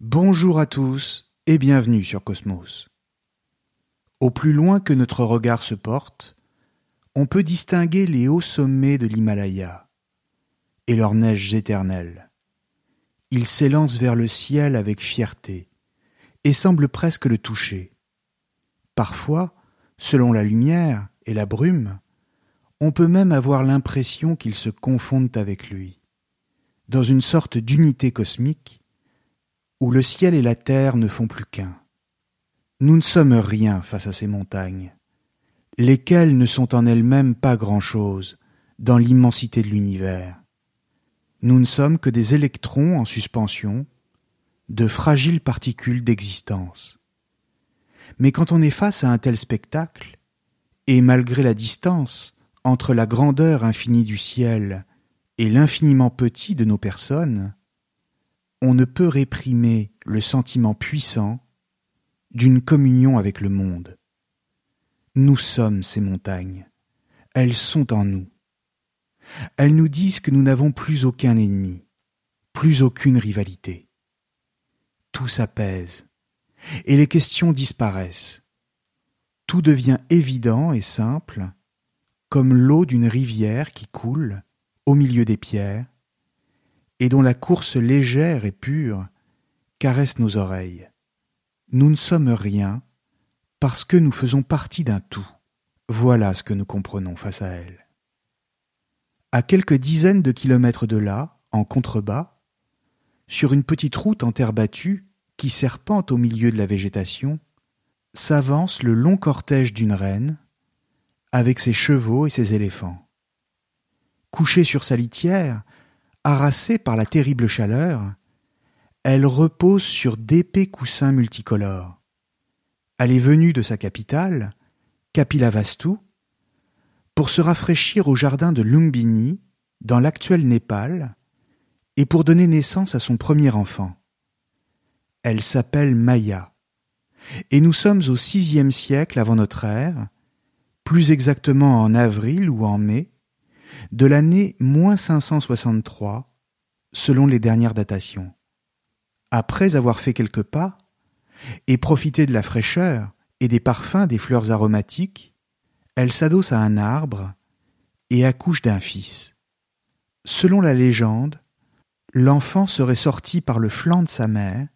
Bonjour à tous et bienvenue sur Cosmos. Au plus loin que notre regard se porte, on peut distinguer les hauts sommets de l'Himalaya et leurs neiges éternelles. Ils s'élancent vers le ciel avec fierté et semblent presque le toucher. Parfois, selon la lumière et la brume, on peut même avoir l'impression qu'ils se confondent avec lui, dans une sorte d'unité cosmique où le ciel et la terre ne font plus qu'un. Nous ne sommes rien face à ces montagnes, lesquelles ne sont en elles-mêmes pas grand-chose dans l'immensité de l'univers. Nous ne sommes que des électrons en suspension, de fragiles particules d'existence. Mais quand on est face à un tel spectacle, et malgré la distance entre la grandeur infinie du ciel et l'infiniment petit de nos personnes, on ne peut réprimer le sentiment puissant d'une communion avec le monde. Nous sommes ces montagnes. Elles sont en nous. Elles nous disent que nous n'avons plus aucun ennemi, plus aucune rivalité. Tout s'apaise, et les questions disparaissent. Tout devient évident et simple, comme l'eau d'une rivière qui coule au milieu des pierres, et dont la course légère et pure caresse nos oreilles. Nous ne sommes rien parce que nous faisons partie d'un tout. Voilà ce que nous comprenons face à elle. À quelques dizaines de kilomètres de là, en contrebas, sur une petite route en terre battue qui serpente au milieu de la végétation, s'avance le long cortège d'une reine, avec ses chevaux et ses éléphants. Couchée sur sa litière, harassée par la terrible chaleur, elle repose sur d'épais coussins multicolores. Elle est venue de sa capitale, Kapilavastu, pour se rafraîchir au jardin de Lumbini, dans l'actuel Népal, et pour donner naissance à son premier enfant. Elle s'appelle Maya, et nous sommes au sixième siècle avant notre ère, plus exactement en avril ou en mai, de l'année moins 563, selon les dernières datations. Après avoir fait quelques pas, et profité de la fraîcheur et des parfums des fleurs aromatiques, elle s'adosse à un arbre et accouche d'un fils. Selon la légende, l'enfant serait sorti par le flanc de sa mère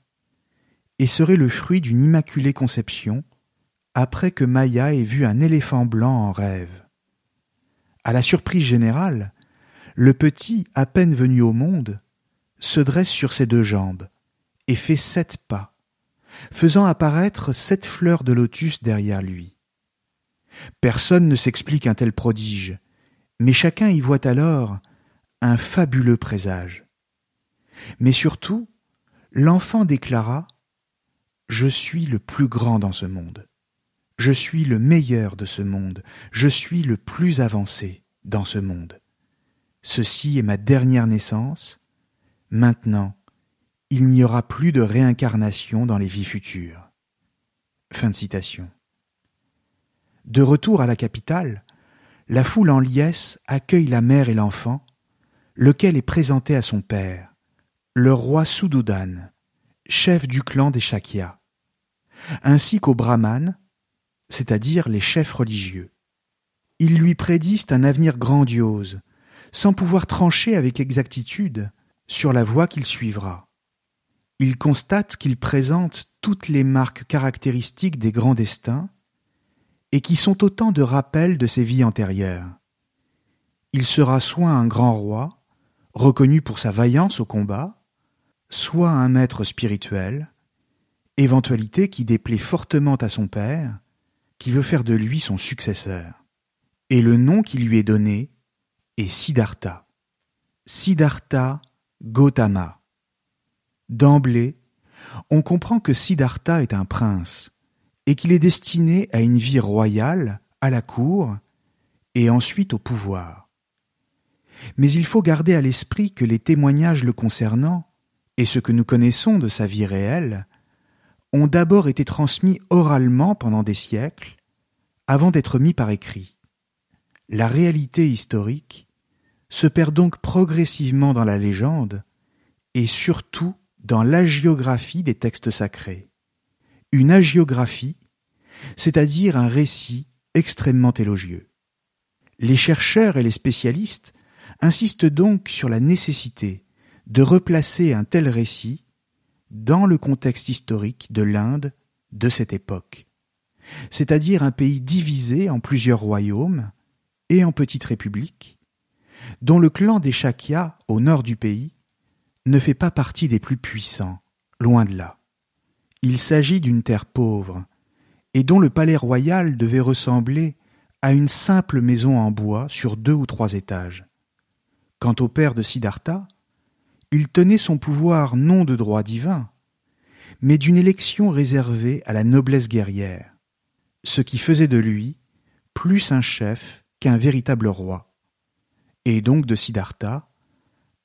et serait le fruit d'une immaculée conception après que Maya ait vu un éléphant blanc en rêve. À la surprise générale, le petit, à peine venu au monde, se dresse sur ses deux jambes et fait sept pas, faisant apparaître sept fleurs de lotus derrière lui. Personne ne s'explique un tel prodige, mais chacun y voit alors un fabuleux présage. Mais surtout, l'enfant déclara Je suis le plus grand dans ce monde. Je suis le meilleur de ce monde, je suis le plus avancé dans ce monde. Ceci est ma dernière naissance. Maintenant, il n'y aura plus de réincarnation dans les vies futures. Fin de citation. De retour à la capitale, la foule en liesse accueille la mère et l'enfant, lequel est présenté à son père, le roi Sudodan, chef du clan des Shakyas, ainsi qu'aux brahmanes, c'est-à-dire les chefs religieux. Ils lui prédisent un avenir grandiose, sans pouvoir trancher avec exactitude sur la voie qu'il suivra. Ils constatent qu'il présente toutes les marques caractéristiques des grands destins, et qui sont autant de rappels de ses vies antérieures. Il sera soit un grand roi, reconnu pour sa vaillance au combat, soit un maître spirituel, éventualité qui déplaît fortement à son père, qui veut faire de lui son successeur. Et le nom qui lui est donné est Siddhartha. Siddhartha Gautama, d'emblée, on comprend que Siddhartha est un prince et qu'il est destiné à une vie royale, à la cour, et ensuite au pouvoir. Mais il faut garder à l'esprit que les témoignages le concernant, et ce que nous connaissons de sa vie réelle, ont d'abord été transmis oralement pendant des siècles, avant d'être mis par écrit. La réalité historique se perd donc progressivement dans la légende, et surtout dans l'agiographie des textes sacrés. Une agiographie, c'est-à-dire un récit extrêmement élogieux. Les chercheurs et les spécialistes insistent donc sur la nécessité de replacer un tel récit dans le contexte historique de l'Inde de cette époque, c'est-à-dire un pays divisé en plusieurs royaumes et en petites républiques, dont le clan des Shakyas au nord du pays ne fait pas partie des plus puissants, loin de là. Il s'agit d'une terre pauvre, et dont le palais royal devait ressembler à une simple maison en bois sur deux ou trois étages. Quant au père de Siddhartha, il tenait son pouvoir non de droit divin, mais d'une élection réservée à la noblesse guerrière, ce qui faisait de lui plus un chef qu'un véritable roi, et donc de Siddhartha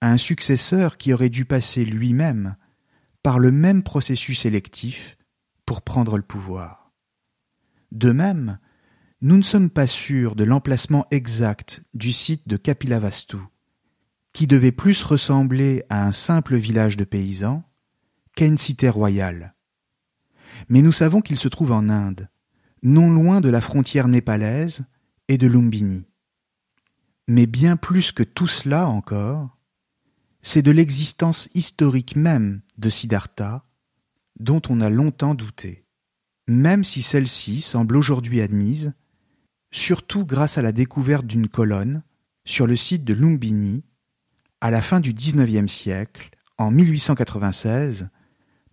un successeur qui aurait dû passer lui-même par le même processus électif pour prendre le pouvoir. De même, nous ne sommes pas sûrs de l'emplacement exact du site de Kapilavastu, qui devait plus ressembler à un simple village de paysans qu'à une cité royale. Mais nous savons qu'il se trouve en Inde, non loin de la frontière népalaise et de Lumbini. Mais bien plus que tout cela encore, c'est de l'existence historique même de Siddhartha dont on a longtemps douté, même si celle-ci semble aujourd'hui admise, surtout grâce à la découverte d'une colonne sur le site de Lumbini à la fin du XIXe siècle, en 1896,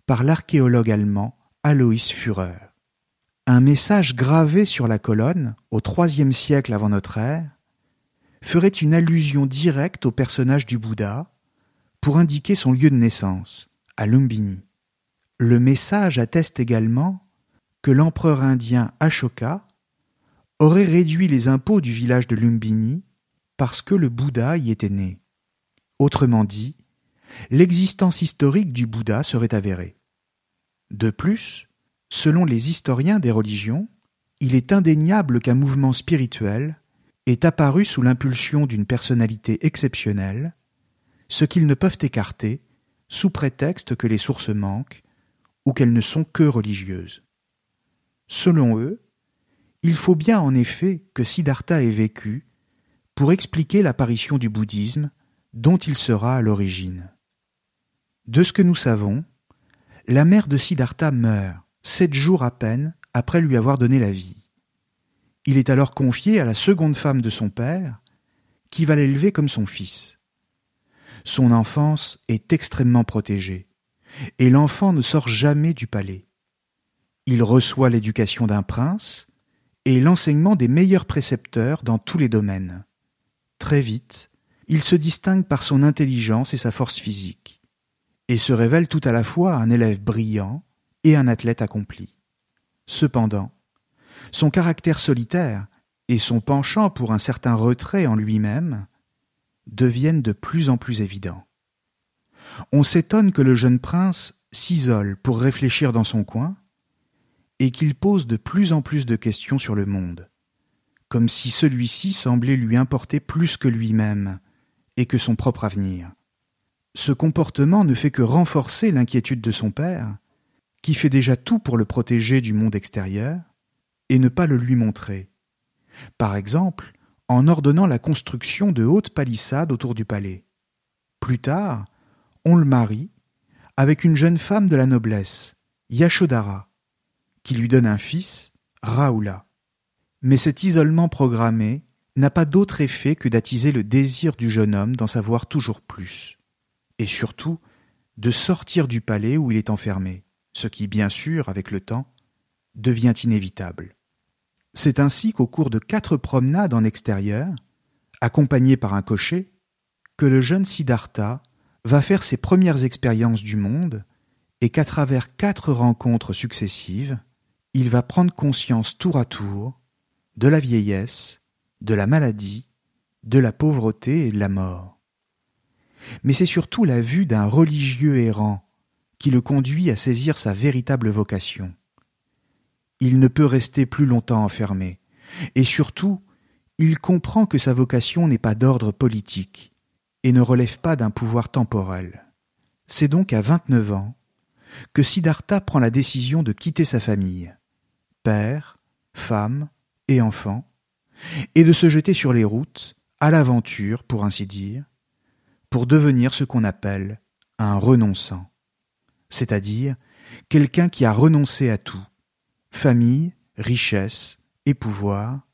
par l'archéologue allemand Alois Führer. Un message gravé sur la colonne au IIIe siècle avant notre ère ferait une allusion directe au personnage du Bouddha pour indiquer son lieu de naissance, à Lumbini. Le message atteste également que l'empereur indien Ashoka aurait réduit les impôts du village de Lumbini parce que le Bouddha y était né. Autrement dit, l'existence historique du Bouddha serait avérée. De plus, selon les historiens des religions, il est indéniable qu'un mouvement spirituel est apparu sous l'impulsion d'une personnalité exceptionnelle ce qu'ils ne peuvent écarter, sous prétexte que les sources manquent ou qu'elles ne sont que religieuses. Selon eux, il faut bien en effet que Siddhartha ait vécu pour expliquer l'apparition du bouddhisme dont il sera à l'origine. De ce que nous savons, la mère de Siddhartha meurt sept jours à peine après lui avoir donné la vie. Il est alors confié à la seconde femme de son père, qui va l'élever comme son fils. Son enfance est extrêmement protégée, et l'enfant ne sort jamais du palais. Il reçoit l'éducation d'un prince et l'enseignement des meilleurs précepteurs dans tous les domaines. Très vite, il se distingue par son intelligence et sa force physique, et se révèle tout à la fois un élève brillant et un athlète accompli. Cependant, son caractère solitaire et son penchant pour un certain retrait en lui-même deviennent de plus en plus évidents. On s'étonne que le jeune prince s'isole pour réfléchir dans son coin, et qu'il pose de plus en plus de questions sur le monde, comme si celui-ci semblait lui importer plus que lui-même et que son propre avenir. Ce comportement ne fait que renforcer l'inquiétude de son père, qui fait déjà tout pour le protéger du monde extérieur, et ne pas le lui montrer. Par exemple, en ordonnant la construction de hautes palissades autour du palais. Plus tard, on le marie avec une jeune femme de la noblesse, Yashodhara, qui lui donne un fils, Raoula. Mais cet isolement programmé n'a pas d'autre effet que d'attiser le désir du jeune homme d'en savoir toujours plus, et surtout de sortir du palais où il est enfermé, ce qui, bien sûr, avec le temps, devient inévitable. C'est ainsi qu'au cours de quatre promenades en extérieur, accompagné par un cocher, que le jeune Siddhartha va faire ses premières expériences du monde et qu'à travers quatre rencontres successives, il va prendre conscience tour à tour de la vieillesse, de la maladie, de la pauvreté et de la mort. Mais c'est surtout la vue d'un religieux errant qui le conduit à saisir sa véritable vocation. Il ne peut rester plus longtemps enfermé, et surtout, il comprend que sa vocation n'est pas d'ordre politique et ne relève pas d'un pouvoir temporel. C'est donc à vingt-neuf ans que Siddhartha prend la décision de quitter sa famille, père, femme et enfant, et de se jeter sur les routes, à l'aventure, pour ainsi dire, pour devenir ce qu'on appelle un renonçant, c'est-à-dire quelqu'un qui a renoncé à tout, famille, richesse et pouvoir,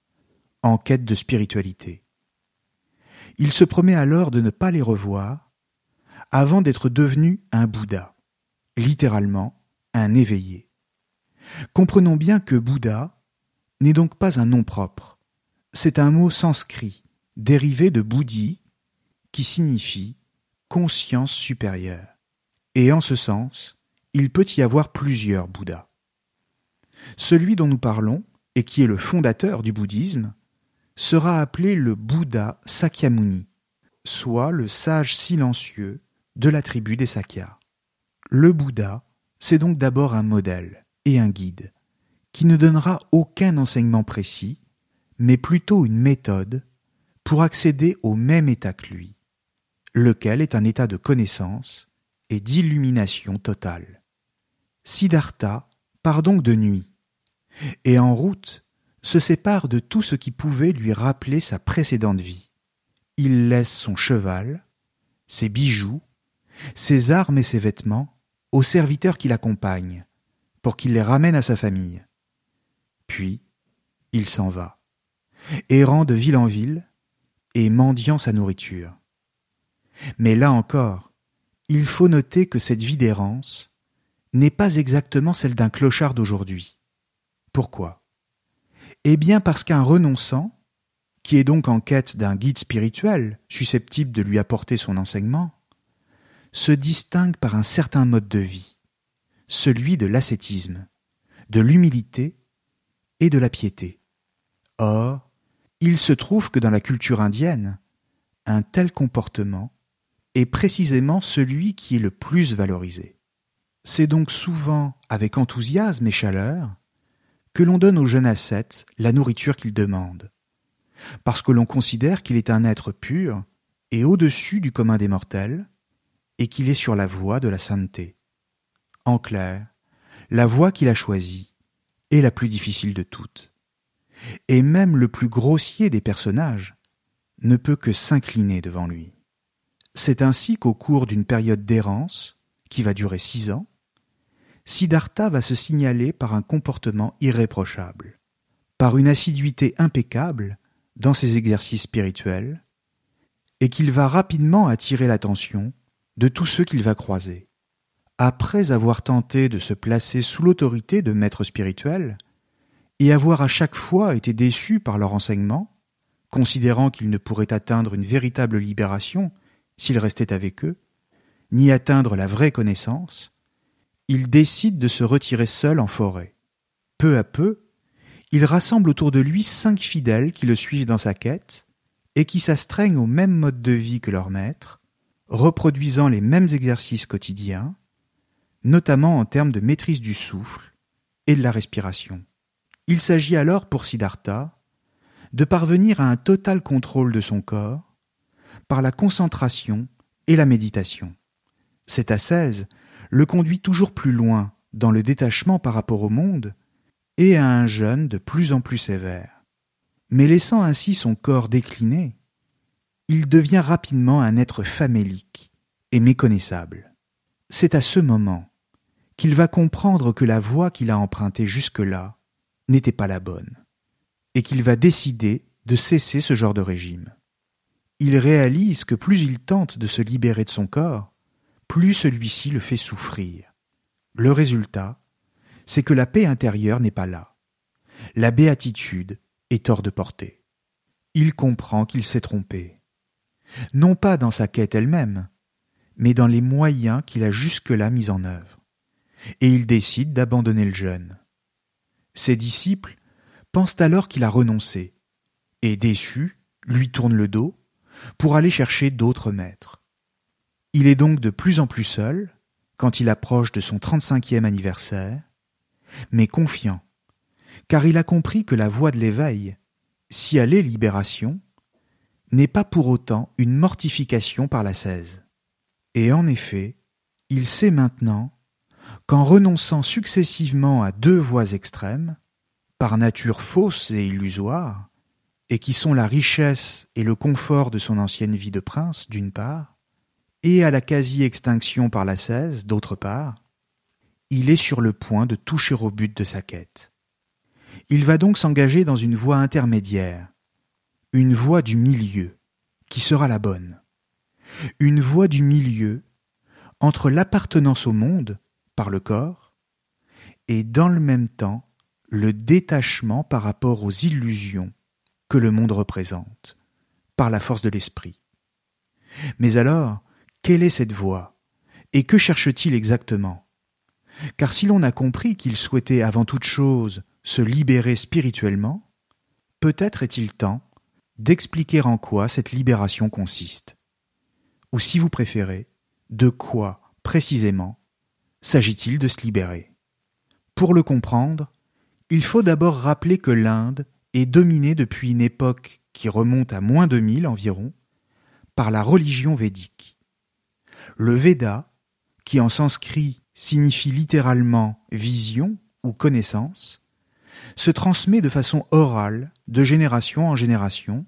en quête de spiritualité. Il se promet alors de ne pas les revoir avant d'être devenu un Bouddha, littéralement un éveillé. Comprenons bien que Bouddha n'est donc pas un nom propre, c'est un mot sanskrit dérivé de bouddhi qui signifie conscience supérieure. Et en ce sens, il peut y avoir plusieurs Bouddhas. Celui dont nous parlons, et qui est le fondateur du bouddhisme, sera appelé le Bouddha Sakyamuni, soit le sage silencieux de la tribu des Sakyas. Le Bouddha, c'est donc d'abord un modèle et un guide, qui ne donnera aucun enseignement précis, mais plutôt une méthode pour accéder au même état que lui, lequel est un état de connaissance et d'illumination totale. Siddhartha part donc de nuit, et en route se sépare de tout ce qui pouvait lui rappeler sa précédente vie. Il laisse son cheval, ses bijoux, ses armes et ses vêtements aux serviteurs qui l'accompagnent, pour qu'il les ramène à sa famille. Puis, il s'en va, errant de ville en ville et mendiant sa nourriture. Mais là encore, il faut noter que cette vie d'errance n'est pas exactement celle d'un clochard d'aujourd'hui. Pourquoi? Eh bien parce qu'un renonçant, qui est donc en quête d'un guide spirituel susceptible de lui apporter son enseignement, se distingue par un certain mode de vie, celui de l'ascétisme, de l'humilité et de la piété. Or, il se trouve que dans la culture indienne, un tel comportement est précisément celui qui est le plus valorisé. C'est donc souvent avec enthousiasme et chaleur que l'on donne au jeune ascète la nourriture qu'il demande, parce que l'on considère qu'il est un être pur et au-dessus du commun des mortels, et qu'il est sur la voie de la sainteté. En clair, la voie qu'il a choisie est la plus difficile de toutes. Et même le plus grossier des personnages ne peut que s'incliner devant lui. C'est ainsi qu'au cours d'une période d'errance, qui va durer six ans, Siddhartha va se signaler par un comportement irréprochable, par une assiduité impeccable dans ses exercices spirituels, et qu'il va rapidement attirer l'attention de tous ceux qu'il va croiser. Après avoir tenté de se placer sous l'autorité de maîtres spirituels, et avoir à chaque fois été déçu par leur enseignement, considérant qu'il ne pourrait atteindre une véritable libération s'il restait avec eux, ni atteindre la vraie connaissance, il décide de se retirer seul en forêt. Peu à peu, il rassemble autour de lui cinq fidèles qui le suivent dans sa quête et qui s'astreignent au même mode de vie que leur maître, reproduisant les mêmes exercices quotidiens, notamment en termes de maîtrise du souffle et de la respiration. Il s'agit alors pour Siddhartha de parvenir à un total contrôle de son corps par la concentration et la méditation. Cette ascèse le conduit toujours plus loin dans le détachement par rapport au monde et à un jeûne de plus en plus sévère. Mais laissant ainsi son corps décliner, il devient rapidement un être famélique et méconnaissable. C'est à ce moment qu'il va comprendre que la voie qu'il a empruntée jusque-là n'était pas la bonne, et qu'il va décider de cesser ce genre de régime. Il réalise que plus il tente de se libérer de son corps, plus celui-ci le fait souffrir. Le résultat, c'est que la paix intérieure n'est pas là. La béatitude est hors de portée. Il comprend qu'il s'est trompé. Non pas dans sa quête elle-même, mais dans les moyens qu'il a jusque-là mis en œuvre. Et il décide d'abandonner le jeûne. Ses disciples pensent alors qu'il a renoncé, et déçus, lui tournent le dos pour aller chercher d'autres maîtres. Il est donc de plus en plus seul quand il approche de son 35e anniversaire, mais confiant, car il a compris que la voie de l'éveil, si elle est libération, n'est pas pour autant une mortification par la cèse. Et en effet, il sait maintenant qu'en renonçant successivement à deux voies extrêmes, par nature fausses et illusoires, et qui sont la richesse et le confort de son ancienne vie de prince, d'une part, et à la quasi-extinction par la cèse, d'autre part, il est sur le point de toucher au but de sa quête. Il va donc s'engager dans une voie intermédiaire, une voie du milieu, qui sera la bonne. Une voie du milieu entre l'appartenance au monde, le corps, et dans le même temps le détachement par rapport aux illusions que le monde représente, par la force de l'esprit. Mais alors, quelle est cette voie Et que cherche-t-il exactement? Car si l'on a compris qu'il souhaitait avant toute chose se libérer spirituellement, peut-être est-il temps d'expliquer en quoi cette libération consiste. Ou si vous préférez, de quoi, précisément, s'agit-il de se libérer? Pour le comprendre, il faut d'abord rappeler que l'Inde est dominée depuis une époque qui remonte à moins de mille environ par la religion védique. Le Veda, qui en sanskrit signifie littéralement vision ou connaissance, se transmet de façon orale de génération en génération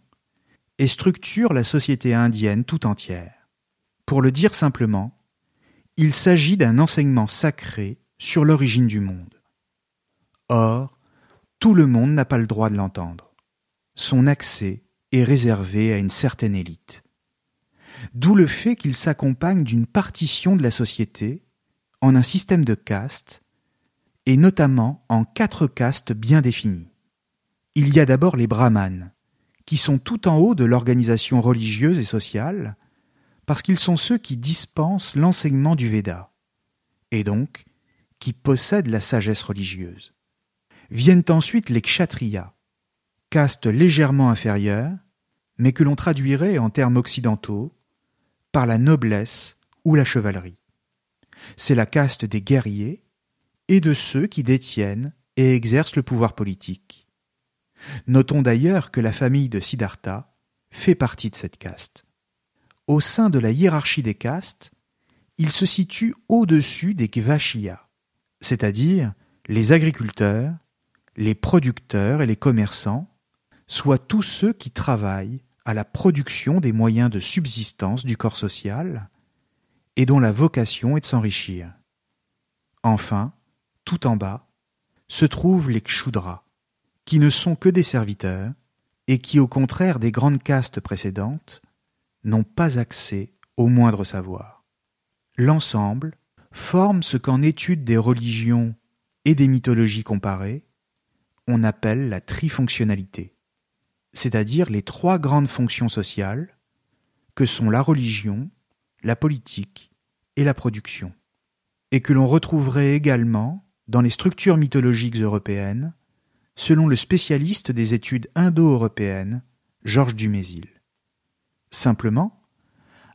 et structure la société indienne tout entière. Pour le dire simplement, il s'agit d'un enseignement sacré sur l'origine du monde. Or, tout le monde n'a pas le droit de l'entendre. Son accès est réservé à une certaine élite d'où le fait qu'il s'accompagne d'une partition de la société en un système de castes, et notamment en quatre castes bien définies. Il y a d'abord les brahmanes, qui sont tout en haut de l'organisation religieuse et sociale, parce qu'ils sont ceux qui dispensent l'enseignement du Veda, et donc qui possèdent la sagesse religieuse. Viennent ensuite les kshatriyas, caste légèrement inférieure, mais que l'on traduirait en termes occidentaux par la noblesse ou la chevalerie. C'est la caste des guerriers et de ceux qui détiennent et exercent le pouvoir politique. Notons d'ailleurs que la famille de Siddhartha fait partie de cette caste. Au sein de la hiérarchie des castes, il se situe au-dessus des Gvashiyas, c'est-à-dire les agriculteurs, les producteurs et les commerçants, soit tous ceux qui travaillent à la production des moyens de subsistance du corps social, et dont la vocation est de s'enrichir. Enfin, tout en bas, se trouvent les kshudras, qui ne sont que des serviteurs, et qui, au contraire des grandes castes précédentes, n'ont pas accès au moindre savoir. L'ensemble forme ce qu'en étude des religions et des mythologies comparées, on appelle la trifonctionnalité c'est-à-dire les trois grandes fonctions sociales que sont la religion, la politique et la production, et que l'on retrouverait également dans les structures mythologiques européennes, selon le spécialiste des études indo-européennes, Georges Dumézil. Simplement,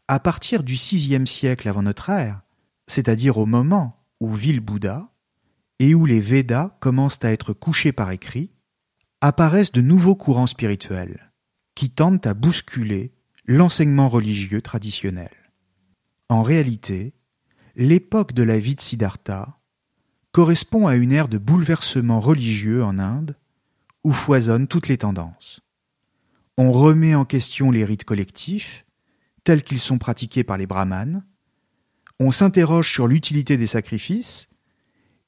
à partir du VIe siècle avant notre ère, c'est-à-dire au moment où vit le Bouddha, et où les Védas commencent à être couchés par écrit, apparaissent de nouveaux courants spirituels qui tentent à bousculer l'enseignement religieux traditionnel. En réalité, l'époque de la vie de Siddhartha correspond à une ère de bouleversement religieux en Inde où foisonnent toutes les tendances. On remet en question les rites collectifs, tels qu'ils sont pratiqués par les brahmanes, on s'interroge sur l'utilité des sacrifices,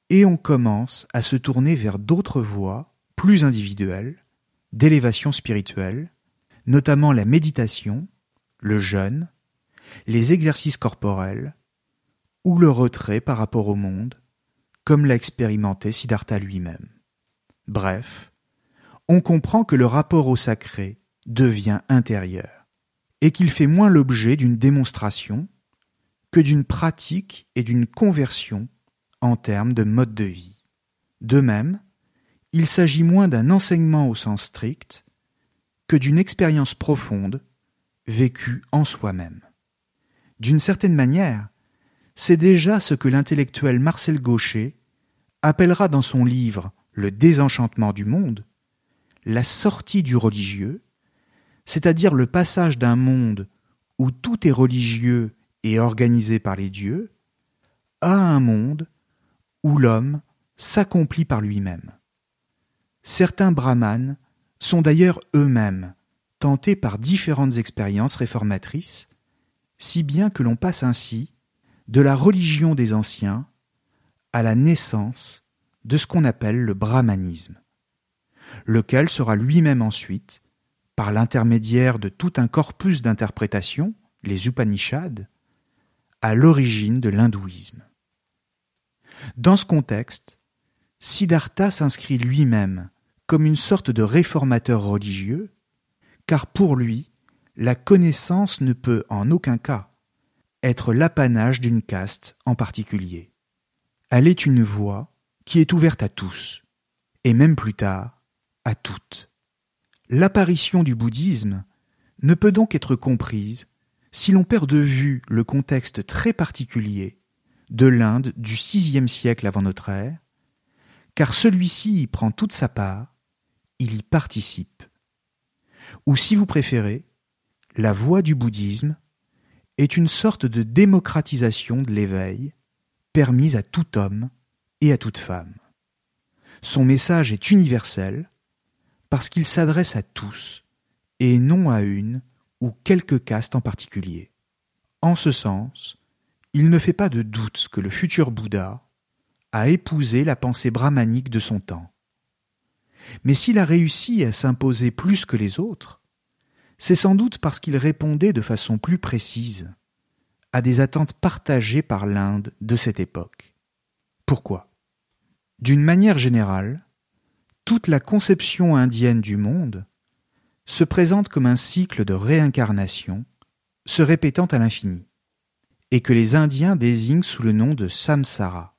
et on commence à se tourner vers d'autres voies plus individuelle, d'élévation spirituelle, notamment la méditation, le jeûne, les exercices corporels ou le retrait par rapport au monde, comme l'a expérimenté Siddhartha lui-même. Bref, on comprend que le rapport au sacré devient intérieur et qu'il fait moins l'objet d'une démonstration, que d'une pratique et d'une conversion en termes de mode de vie. De même, il s'agit moins d'un enseignement au sens strict que d'une expérience profonde vécue en soi-même. D'une certaine manière, c'est déjà ce que l'intellectuel Marcel Gaucher appellera dans son livre Le désenchantement du monde la sortie du religieux, c'est-à-dire le passage d'un monde où tout est religieux et organisé par les dieux, à un monde où l'homme s'accomplit par lui-même. Certains brahmanes sont d'ailleurs eux-mêmes tentés par différentes expériences réformatrices, si bien que l'on passe ainsi de la religion des anciens à la naissance de ce qu'on appelle le brahmanisme, lequel sera lui-même ensuite, par l'intermédiaire de tout un corpus d'interprétations, les Upanishads, à l'origine de l'hindouisme. Dans ce contexte, Siddhartha s'inscrit lui-même comme une sorte de réformateur religieux, car pour lui, la connaissance ne peut en aucun cas être l'apanage d'une caste en particulier. Elle est une voie qui est ouverte à tous, et même plus tard, à toutes. L'apparition du bouddhisme ne peut donc être comprise si l'on perd de vue le contexte très particulier de l'Inde du VIe siècle avant notre ère, car celui-ci y prend toute sa part, il y participe. Ou si vous préférez, la voie du bouddhisme est une sorte de démocratisation de l'éveil permise à tout homme et à toute femme. Son message est universel parce qu'il s'adresse à tous et non à une ou quelques castes en particulier. En ce sens, il ne fait pas de doute que le futur Bouddha a épousé la pensée brahmanique de son temps. Mais s'il a réussi à s'imposer plus que les autres, c'est sans doute parce qu'il répondait de façon plus précise à des attentes partagées par l'Inde de cette époque. Pourquoi? D'une manière générale, toute la conception indienne du monde se présente comme un cycle de réincarnation se répétant à l'infini, et que les Indiens désignent sous le nom de samsara.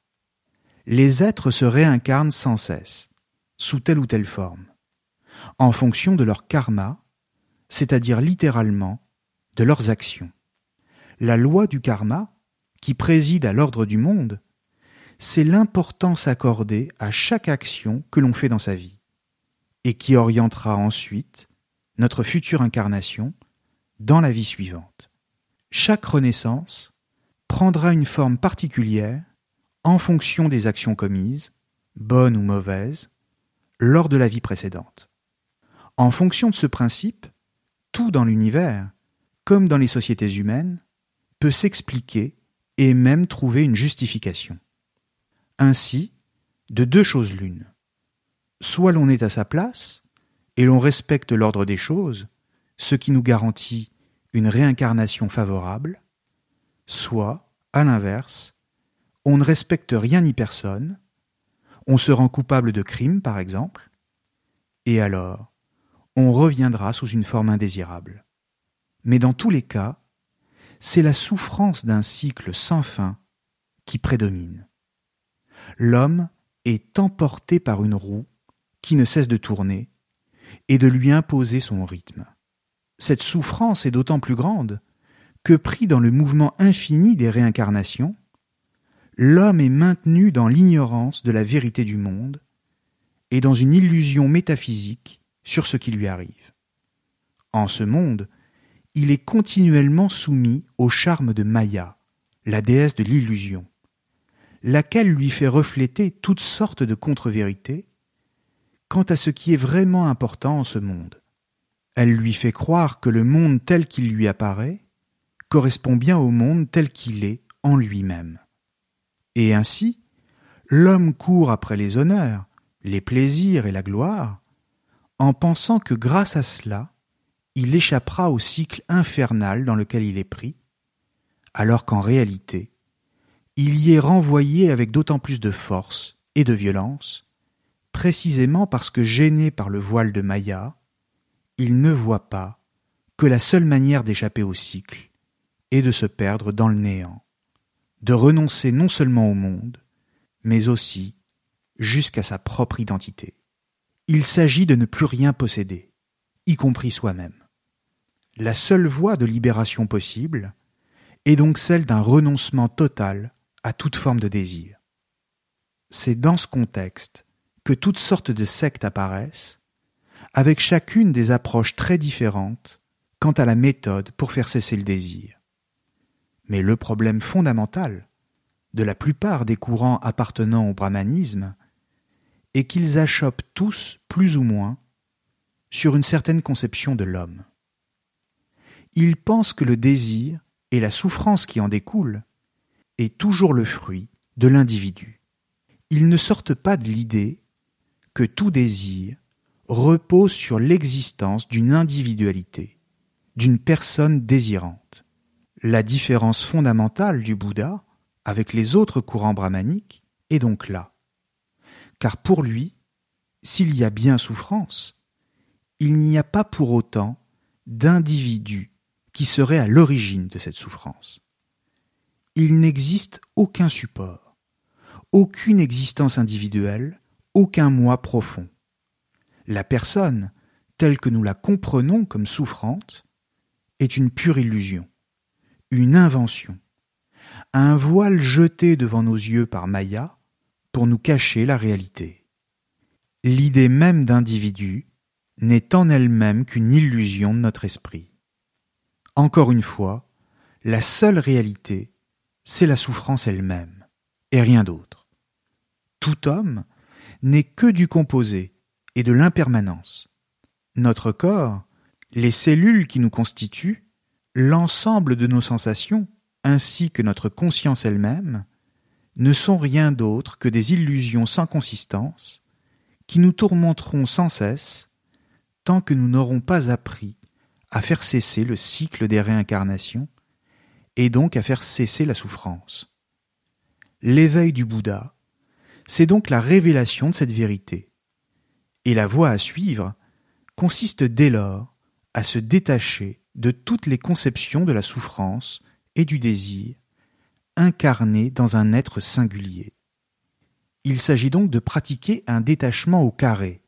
Les êtres se réincarnent sans cesse, sous telle ou telle forme, en fonction de leur karma, c'est-à-dire littéralement de leurs actions. La loi du karma, qui préside à l'ordre du monde, c'est l'importance accordée à chaque action que l'on fait dans sa vie, et qui orientera ensuite notre future incarnation dans la vie suivante. Chaque renaissance prendra une forme particulière en fonction des actions commises, bonnes ou mauvaises, lors de la vie précédente. En fonction de ce principe, tout dans l'univers, comme dans les sociétés humaines, peut s'expliquer et même trouver une justification. Ainsi, de deux choses l'une. Soit l'on est à sa place, et l'on respecte l'ordre des choses, ce qui nous garantit une réincarnation favorable, soit, à l'inverse, on ne respecte rien ni personne, on se rend coupable de crime, par exemple, et alors, on reviendra sous une forme indésirable. Mais dans tous les cas, c'est la souffrance d'un cycle sans fin qui prédomine. L'homme est emporté par une roue qui ne cesse de tourner et de lui imposer son rythme. Cette souffrance est d'autant plus grande que pris dans le mouvement infini des réincarnations, l'homme est maintenu dans l'ignorance de la vérité du monde et dans une illusion métaphysique sur ce qui lui arrive. En ce monde, il est continuellement soumis au charme de Maya, la déesse de l'illusion, laquelle lui fait refléter toutes sortes de contre-vérités quant à ce qui est vraiment important en ce monde. Elle lui fait croire que le monde tel qu'il lui apparaît correspond bien au monde tel qu'il est en lui-même. Et ainsi, l'homme court après les honneurs, les plaisirs et la gloire, en pensant que grâce à cela, il échappera au cycle infernal dans lequel il est pris, alors qu'en réalité, il y est renvoyé avec d'autant plus de force et de violence précisément parce que gêné par le voile de Maya, il ne voit pas que la seule manière d'échapper au cycle est de se perdre dans le néant. de renoncer non seulement au monde, mais aussi jusqu'à sa propre identité. Il s'agit de ne plus rien posséder, y compris soi-même. La seule voie de libération possible est donc celle d'un renoncement total à toute forme de désir. C'est dans ce contexte que toutes sortes de sectes apparaissent, avec chacune des approches très différentes quant à la méthode pour faire cesser le désir. Mais le problème fondamental de la plupart des courants appartenant au brahmanisme est qu'ils achoppent tous, plus ou moins, sur une certaine conception de l'homme. Ils pensent que le désir et la souffrance qui en découle est toujours le fruit de l'individu. Ils ne sortent pas de l'idée que tout désir repose sur l'existence d'une individualité, d'une personne désirante. La différence fondamentale du Bouddha avec les autres courants brahmaniques est donc là. Car pour lui, s'il y a bien souffrance, il n'y a pas pour autant d'individu qui serait à l'origine de cette souffrance. Il n'existe aucun support, aucune existence individuelle, aucun moi profond. La personne, telle que nous la comprenons comme souffrante, est une pure illusion, une invention, un voile jeté devant nos yeux par Maya pour nous cacher la réalité. L'idée même d'individu n'est en elle-même qu'une illusion de notre esprit. Encore une fois, la seule réalité, c'est la souffrance elle-même, et rien d'autre. Tout homme n'est que du composé et de l'impermanence. Notre corps, les cellules qui nous constituent, l'ensemble de nos sensations, ainsi que notre conscience elle-même, ne sont rien d'autre que des illusions sans consistance, qui nous tourmenteront sans cesse, tant que nous n'aurons pas appris à faire cesser le cycle des réincarnations, et donc à faire cesser la souffrance. L'éveil du Bouddha, c'est donc la révélation de cette vérité. Et la voie à suivre consiste dès lors à se détacher de toutes les conceptions de la souffrance et du désir, incarné dans un être singulier. Il s'agit donc de pratiquer un détachement au carré,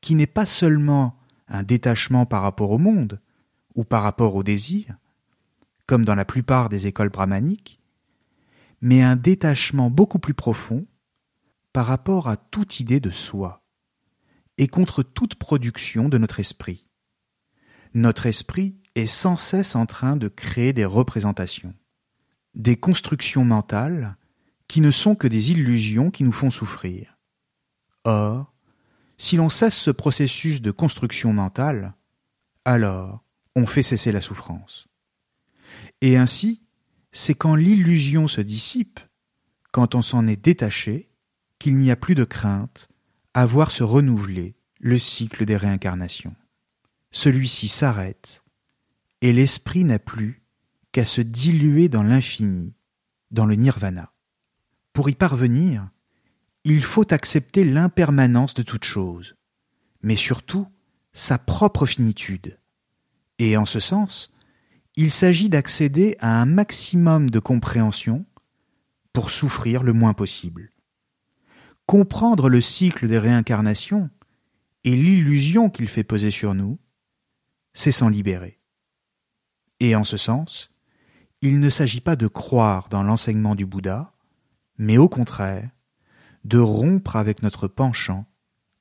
qui n'est pas seulement un détachement par rapport au monde ou par rapport au désir, comme dans la plupart des écoles brahmaniques, mais un détachement beaucoup plus profond par rapport à toute idée de soi et contre toute production de notre esprit. Notre esprit est sans cesse en train de créer des représentations, des constructions mentales qui ne sont que des illusions qui nous font souffrir. Or, si l'on cesse ce processus de construction mentale, alors on fait cesser la souffrance. Et ainsi, c'est quand l'illusion se dissipe, quand on s'en est détaché, qu'il n'y a plus de crainte à voir se renouveler le cycle des réincarnations. Celui-ci s'arrête et l'esprit n'a plus qu'à se diluer dans l'infini, dans le nirvana. Pour y parvenir, il faut accepter l'impermanence de toute chose, mais surtout sa propre finitude. Et en ce sens, il s'agit d'accéder à un maximum de compréhension pour souffrir le moins possible. Comprendre le cycle des réincarnations et l'illusion qu'il fait peser sur nous, c'est s'en libérer. Et en ce sens, il ne s'agit pas de croire dans l'enseignement du Bouddha, mais au contraire, de rompre avec notre penchant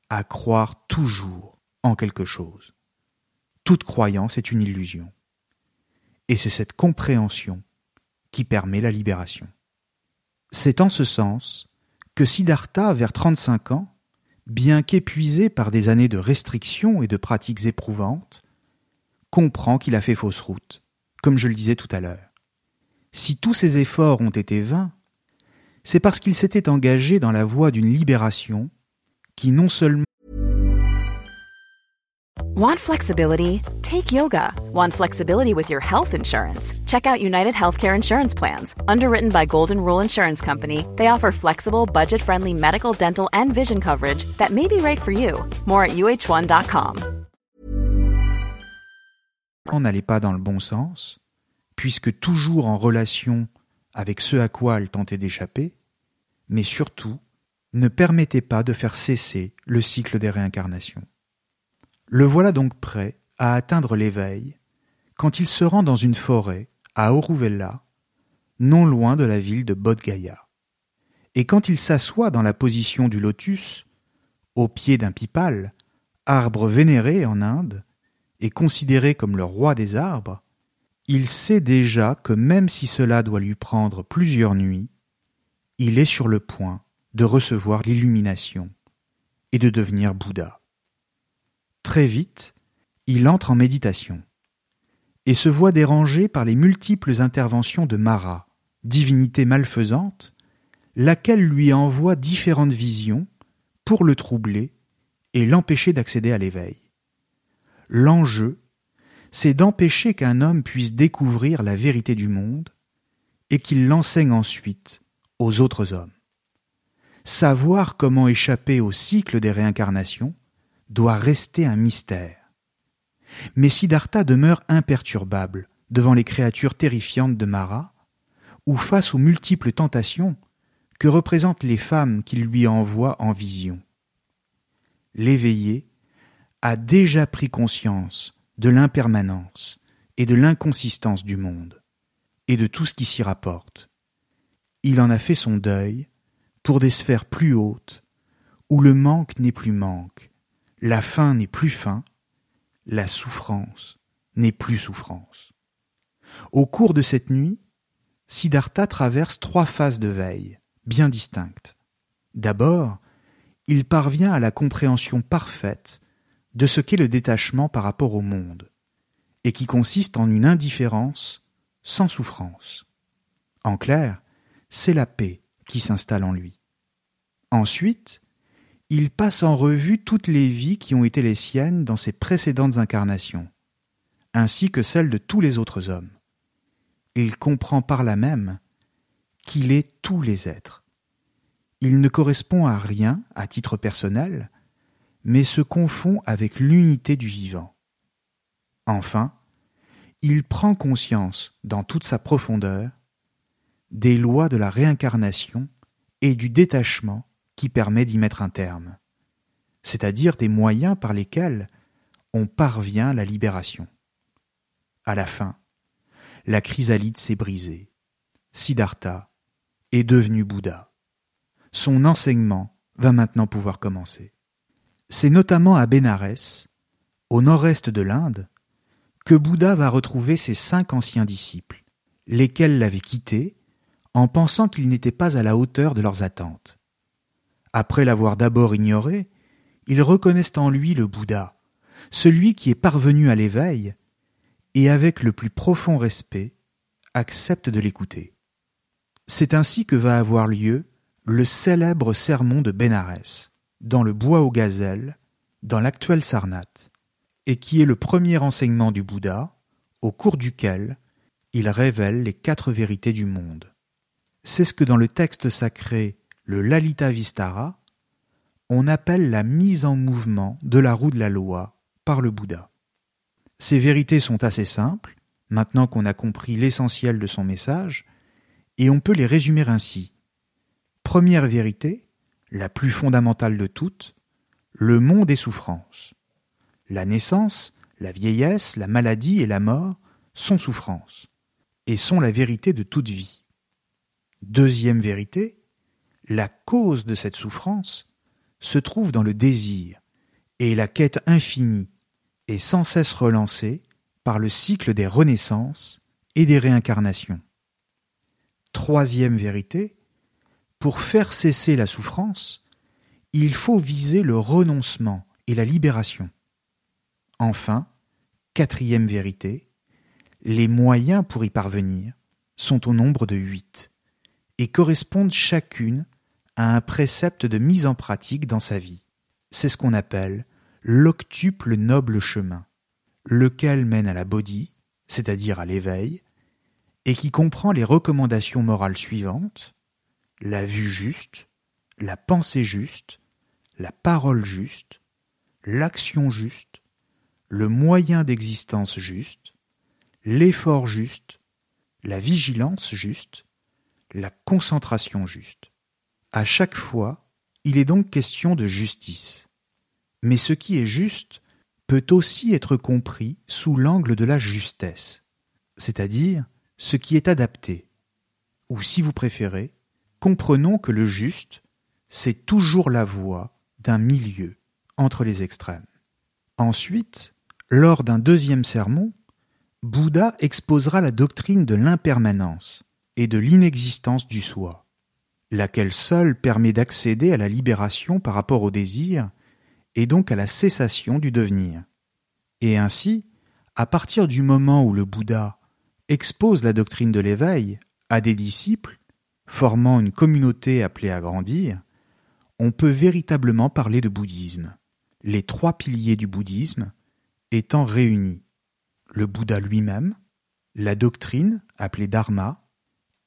à croire toujours en quelque chose. Toute croyance est une illusion. Et c'est cette compréhension qui permet la libération. C'est en ce sens que Siddhartha, vers 35 ans, bien qu'épuisé par des années de restrictions et de pratiques éprouvantes, comprend qu'il a fait fausse route comme je le disais tout à l'heure. Si tous ses efforts ont été vains, c'est parce qu'il s'était engagé dans la voie d'une libération qui non seulement Want flexibility? Take yoga. Want flexibility with your health insurance? Check out United Healthcare Insurance Plans. Underwritten by Golden Rule Insurance Company, they offer flexible, budget friendly medical, dental, and vision coverage that may be right for you. More at uh1.com. n'allait pas dans le bon sens, puisque toujours en relation avec ce à quoi elle tentait d'échapper, mais surtout ne permettait pas de faire cesser le cycle des réincarnations. Le voilà donc prêt à atteindre l'éveil quand il se rend dans une forêt à Oruvella, non loin de la ville de Bodh Gaya. Et quand il s'assoit dans la position du lotus, au pied d'un pipal, arbre vénéré en Inde, et considéré comme le roi des arbres, il sait déjà que même si cela doit lui prendre plusieurs nuits, il est sur le point de recevoir l'illumination et de devenir Bouddha. Très vite, il entre en méditation et se voit dérangé par les multiples interventions de Mara, divinité malfaisante, laquelle lui envoie différentes visions pour le troubler et l'empêcher d'accéder à l'éveil. L'enjeu, c'est d'empêcher qu'un homme puisse découvrir la vérité du monde et qu'il l'enseigne ensuite aux autres hommes. Savoir comment échapper au cycle des réincarnations doit rester un mystère. Mais Siddhartha demeure imperturbable devant les créatures terrifiantes de Mara, ou face aux multiples tentations que représentent les femmes qu'il lui envoie en vision. L'éveillé a déjà pris conscience de l'impermanence et de l'inconsistance du monde, et de tout ce qui s'y rapporte. Il en a fait son deuil pour des sphères plus hautes, où le manque n'est plus manque, la faim n'est plus faim, la souffrance n'est plus souffrance. Au cours de cette nuit, Siddhartha traverse trois phases de veille, bien distinctes. D'abord, il parvient à la compréhension parfaite de ce qu'est le détachement par rapport au monde, et qui consiste en une indifférence sans souffrance. En clair, c'est la paix qui s'installe en lui. Ensuite, il passe en revue toutes les vies qui ont été les siennes dans ses précédentes incarnations, ainsi que celles de tous les autres hommes. Il comprend par là même qu'il est tous les êtres. Il ne correspond à rien à titre personnel, mais se confond avec l'unité du vivant. Enfin, il prend conscience, dans toute sa profondeur, des lois de la réincarnation et du détachement qui permet d'y mettre un terme, c'est-à-dire des moyens par lesquels on parvient à la libération. À la fin, la chrysalide s'est brisée. Siddhartha est devenu Bouddha. Son enseignement va maintenant pouvoir commencer. C'est notamment à Bénarès, au nord-est de l'Inde, que Bouddha va retrouver ses cinq anciens disciples, lesquels l'avaient quitté en pensant qu'ils n'étaient pas à la hauteur de leurs attentes. Après l'avoir d'abord ignoré, ils reconnaissent en lui le Bouddha, celui qui est parvenu à l'éveil, et avec le plus profond respect, acceptent de l'écouter. C'est ainsi que va avoir lieu le célèbre sermon de Bénarès, dans le bois aux gazelles, dans l'actuel Sarnath, et qui est le premier enseignement du Bouddha, au cours duquel il révèle les quatre vérités du monde. C'est ce que dans le texte sacré le Lalita Vistara, on appelle la mise en mouvement de la roue de la loi par le Bouddha. Ces vérités sont assez simples, maintenant qu'on a compris l'essentiel de son message, et on peut les résumer ainsi. Première vérité, la plus fondamentale de toutes, le monde est souffrance. La naissance, la vieillesse, la maladie et la mort sont souffrance, et sont la vérité de toute vie. Deuxième vérité, la cause de cette souffrance se trouve dans le désir, et la quête infinie est sans cesse relancée par le cycle des renaissances et des réincarnations. Troisième vérité, pour faire cesser la souffrance, il faut viser le renoncement et la libération. Enfin, quatrième vérité, les moyens pour y parvenir sont au nombre de huit et correspondent chacune à un précepte de mise en pratique dans sa vie. C'est ce qu'on appelle l'octuple noble chemin, lequel mène à la bodhi, c'est-à-dire à, l'éveil, et qui comprend les recommandations morales suivantes la vue juste, la pensée juste, la parole juste, l'action juste, le moyen d'existence juste, l'effort juste, la vigilance juste, la concentration juste. À chaque fois, il est donc question de justice. Mais ce qui est juste peut aussi être compris sous l'angle de la justesse, c'est-à-dire ce qui est adapté. Ou si vous préférez, comprenons que le juste, c'est toujours la voie d'un milieu entre les extrêmes. Ensuite, lors d'un deuxième sermon, Bouddha exposera la doctrine de l'impermanence et de l'inexistence du soi, laquelle seule permet d'accéder à la libération par rapport au désir et donc à la cessation du devenir. Et ainsi, à partir du moment où le Bouddha expose la doctrine de l'éveil à des disciples, formant une communauté appelée à grandir, on peut véritablement parler de bouddhisme, les trois piliers du bouddhisme étant réunis le Bouddha lui-même, la doctrine appelée Dharma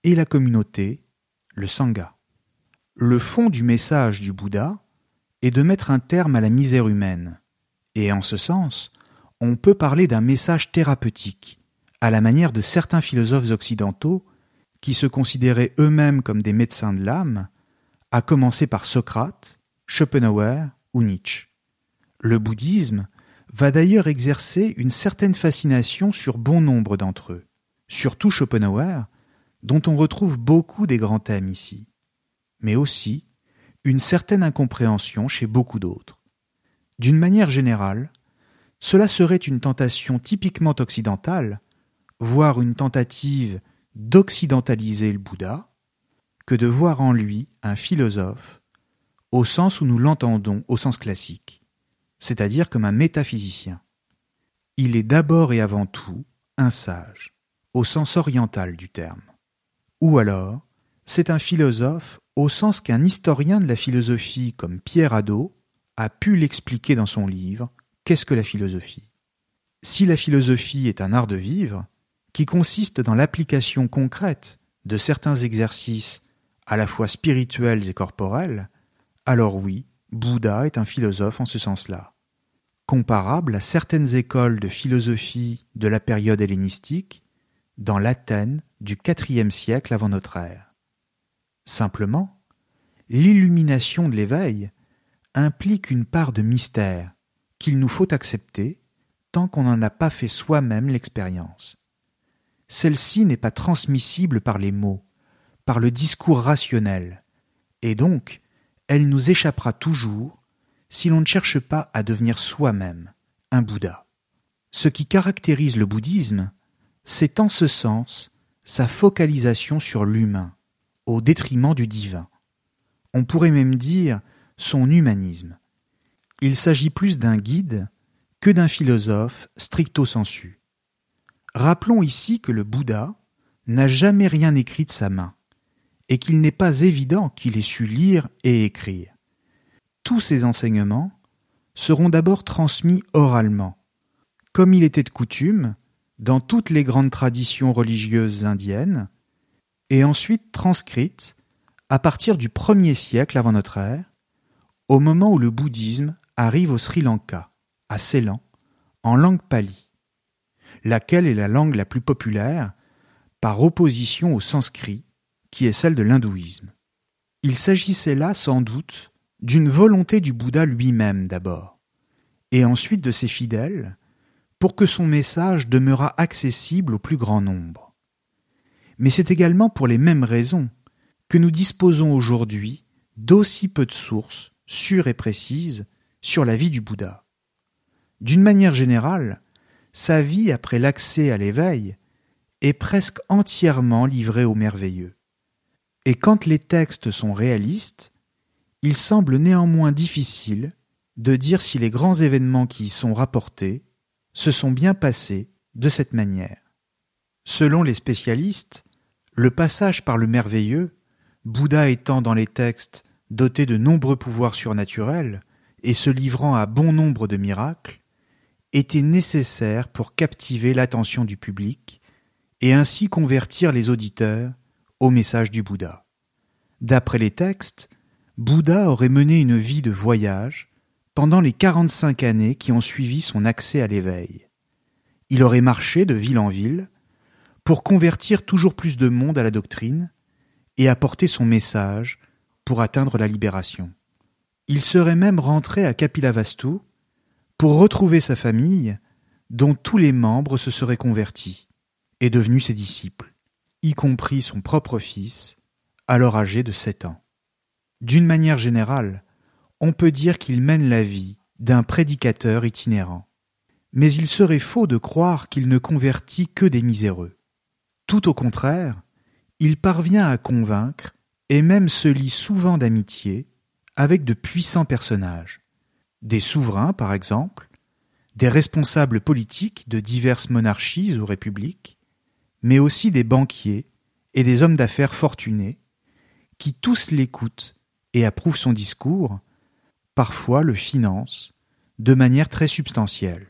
et la communauté, le Sangha. Le fond du message du Bouddha est de mettre un terme à la misère humaine, et en ce sens, on peut parler d'un message thérapeutique, à la manière de certains philosophes occidentaux qui se considéraient eux-mêmes comme des médecins de l'âme, à commencer par Socrate, Schopenhauer ou Nietzsche. Le bouddhisme va d'ailleurs exercer une certaine fascination sur bon nombre d'entre eux, surtout Schopenhauer, dont on retrouve beaucoup des grands thèmes ici, mais aussi une certaine incompréhension chez beaucoup d'autres. D'une manière générale, cela serait une tentation typiquement occidentale, voire une tentative d'occidentaliser le Bouddha, que de voir en lui un philosophe, au sens où nous l'entendons au sens classique, c'est-à-dire comme un métaphysicien. Il est d'abord et avant tout un sage, au sens oriental du terme. Ou alors, c'est un philosophe au sens qu'un historien de la philosophie comme Pierre Hadot a pu l'expliquer dans son livre Qu'est-ce que la philosophie? Si la philosophie est un art de vivre, qui consiste dans l'application concrète de certains exercices à la fois spirituels et corporels, alors oui, Bouddha est un philosophe en ce sens-là, comparable à certaines écoles de philosophie de la période hellénistique dans l'Athènes du IVe siècle avant notre ère. Simplement, l'illumination de l'éveil implique une part de mystère qu'il nous faut accepter tant qu'on n'en a pas fait soi-même l'expérience. Celle-ci n'est pas transmissible par les mots, par le discours rationnel, et donc elle nous échappera toujours si l'on ne cherche pas à devenir soi-même un Bouddha. Ce qui caractérise le bouddhisme, c'est en ce sens sa focalisation sur l'humain, au détriment du divin. On pourrait même dire son humanisme. Il s'agit plus d'un guide que d'un philosophe stricto sensu. Rappelons ici que le Bouddha n'a jamais rien écrit de sa main, et qu'il n'est pas évident qu'il ait su lire et écrire. Tous ces enseignements seront d'abord transmis oralement, comme il était de coutume dans toutes les grandes traditions religieuses indiennes, et ensuite transcrite à partir du premier siècle avant notre ère, au moment où le bouddhisme arrive au Sri Lanka, à Ceylan, en langue pali, laquelle est la langue la plus populaire par opposition au sanskrit, qui est celle de l'hindouisme. Il s'agissait là sans doute d'une volonté du Bouddha lui-même d'abord, et ensuite de ses fidèles, pour que son message demeurât accessible au plus grand nombre mais c'est également pour les mêmes raisons que nous disposons aujourd'hui d'aussi peu de sources sûres et précises sur la vie du Bouddha. D'une manière générale, sa vie après l'accès à l'éveil est presque entièrement livrée au merveilleux. Et quand les textes sont réalistes, il semble néanmoins difficile de dire si les grands événements qui y sont rapportés se sont bien passés de cette manière. Selon les spécialistes, le passage par le merveilleux, Bouddha étant dans les textes doté de nombreux pouvoirs surnaturels et se livrant à bon nombre de miracles, était nécessaire pour captiver l'attention du public et ainsi convertir les auditeurs au message du Bouddha. D'après les textes, Bouddha aurait mené une vie de voyage pendant les quarante-cinq années qui ont suivi son accès à l'éveil. Il aurait marché de ville en ville, pour convertir toujours plus de monde à la doctrine, et apporter son message pour atteindre la libération. Il serait même rentré à Kapilavastu pour retrouver sa famille dont tous les membres se seraient convertis et devenus ses disciples, y compris son propre fils, alors âgé de sept ans. D'une manière générale, on peut dire qu'il mène la vie d'un prédicateur itinérant. Mais il serait faux de croire qu'il ne convertit que des miséreux. Tout au contraire, il parvient à convaincre et même se lie souvent d'amitié avec de puissants personnages, des souverains par exemple, des responsables politiques de diverses monarchies ou républiques, mais aussi des banquiers et des hommes d'affaires fortunés, qui tous l'écoutent et approuvent son discours, parfois le financent, de manière très substantielle.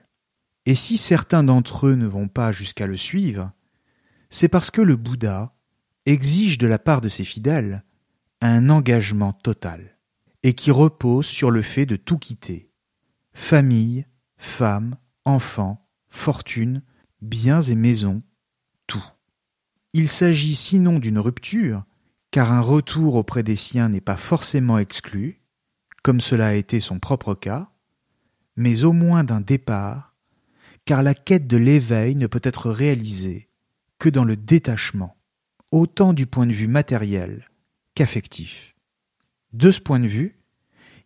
Et si certains d'entre eux ne vont pas jusqu'à le suivre, c'est parce que le Bouddha exige de la part de ses fidèles un engagement total, et qui repose sur le fait de tout quitter famille, femme, enfants, fortune, biens et maisons, tout. Il s'agit sinon d'une rupture, car un retour auprès des siens n'est pas forcément exclu, comme cela a été son propre cas, mais au moins d'un départ, car la quête de l'éveil ne peut être réalisée que dans le détachement, autant du point de vue matériel qu'affectif. De ce point de vue,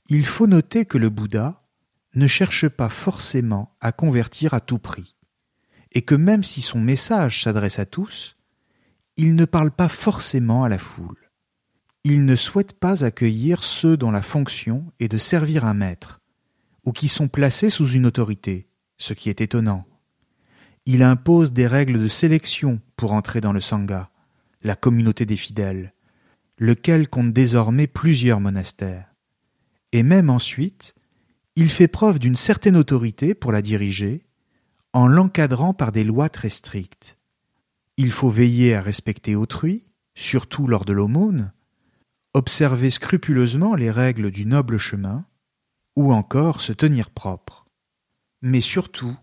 il faut noter que le Bouddha ne cherche pas forcément à convertir à tout prix, et que même si son message s'adresse à tous, il ne parle pas forcément à la foule. Il ne souhaite pas accueillir ceux dont la fonction est de servir un maître, ou qui sont placés sous une autorité, ce qui est étonnant. Il impose des règles de sélection pour entrer dans le Sangha, la communauté des fidèles, lequel compte désormais plusieurs monastères. Et même ensuite, il fait preuve d'une certaine autorité pour la diriger, en l'encadrant par des lois très strictes. Il faut veiller à respecter autrui, surtout lors de l'aumône, observer scrupuleusement les règles du noble chemin, ou encore se tenir propre. Mais surtout,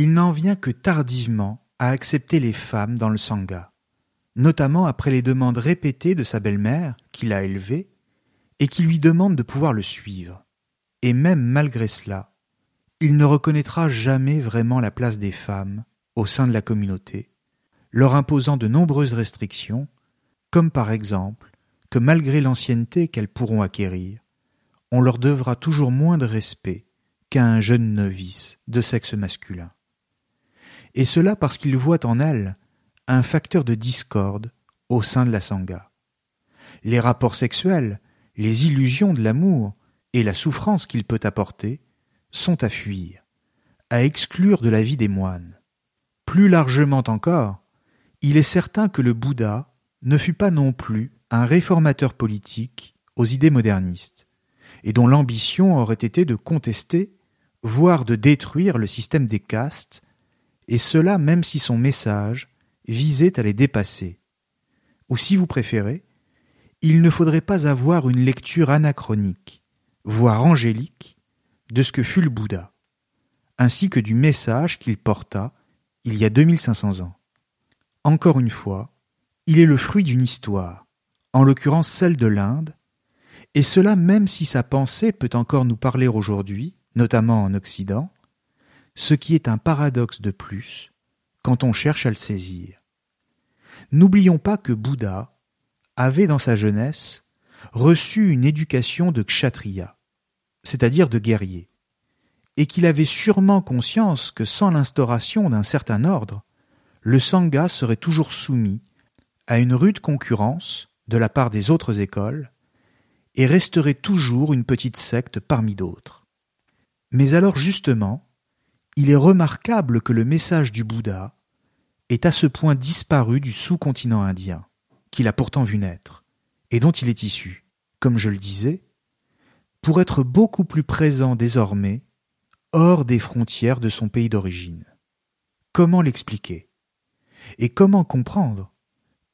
il n'en vient que tardivement à accepter les femmes dans le sangha, notamment après les demandes répétées de sa belle-mère, qui l'a élevé, et qui lui demande de pouvoir le suivre. Et même malgré cela, il ne reconnaîtra jamais vraiment la place des femmes au sein de la communauté, leur imposant de nombreuses restrictions, comme par exemple que malgré l'ancienneté qu'elles pourront acquérir, on leur devra toujours moins de respect qu'à un jeune novice de sexe masculin. Et cela parce qu'il voit en elles un facteur de discorde au sein de la sangha. Les rapports sexuels, les illusions de l'amour et la souffrance qu'il peut apporter sont à fuir, à exclure de la vie des moines. Plus largement encore, il est certain que le Bouddha ne fut pas non plus un réformateur politique aux idées modernistes, et dont l'ambition aurait été de contester, voire de détruire le système des castes, et cela même si son message visait à les dépasser. Ou si vous préférez, il ne faudrait pas avoir une lecture anachronique, voire angélique, de ce que fut le Bouddha, ainsi que du message qu'il porta il y a 2500 ans. Encore une fois, il est le fruit d'une histoire, en l'occurrence celle de l'Inde, et cela même si sa pensée peut encore nous parler aujourd'hui, notamment en Occident, ce qui est un paradoxe de plus quand on cherche à le saisir. N'oublions pas que Bouddha avait dans sa jeunesse reçu une éducation de kshatriya, c'est-à-dire de guerrier, et qu'il avait sûrement conscience que sans l'instauration d'un certain ordre, le sangha serait toujours soumis à une rude concurrence de la part des autres écoles et resterait toujours une petite secte parmi d'autres. Mais alors justement, il est remarquable que le message du Bouddha est à ce point disparu du sous-continent indien, qu'il a pourtant vu naître, et dont il est issu, comme je le disais, pour être beaucoup plus présent désormais hors des frontières de son pays d'origine. Comment l'expliquer? Et comment comprendre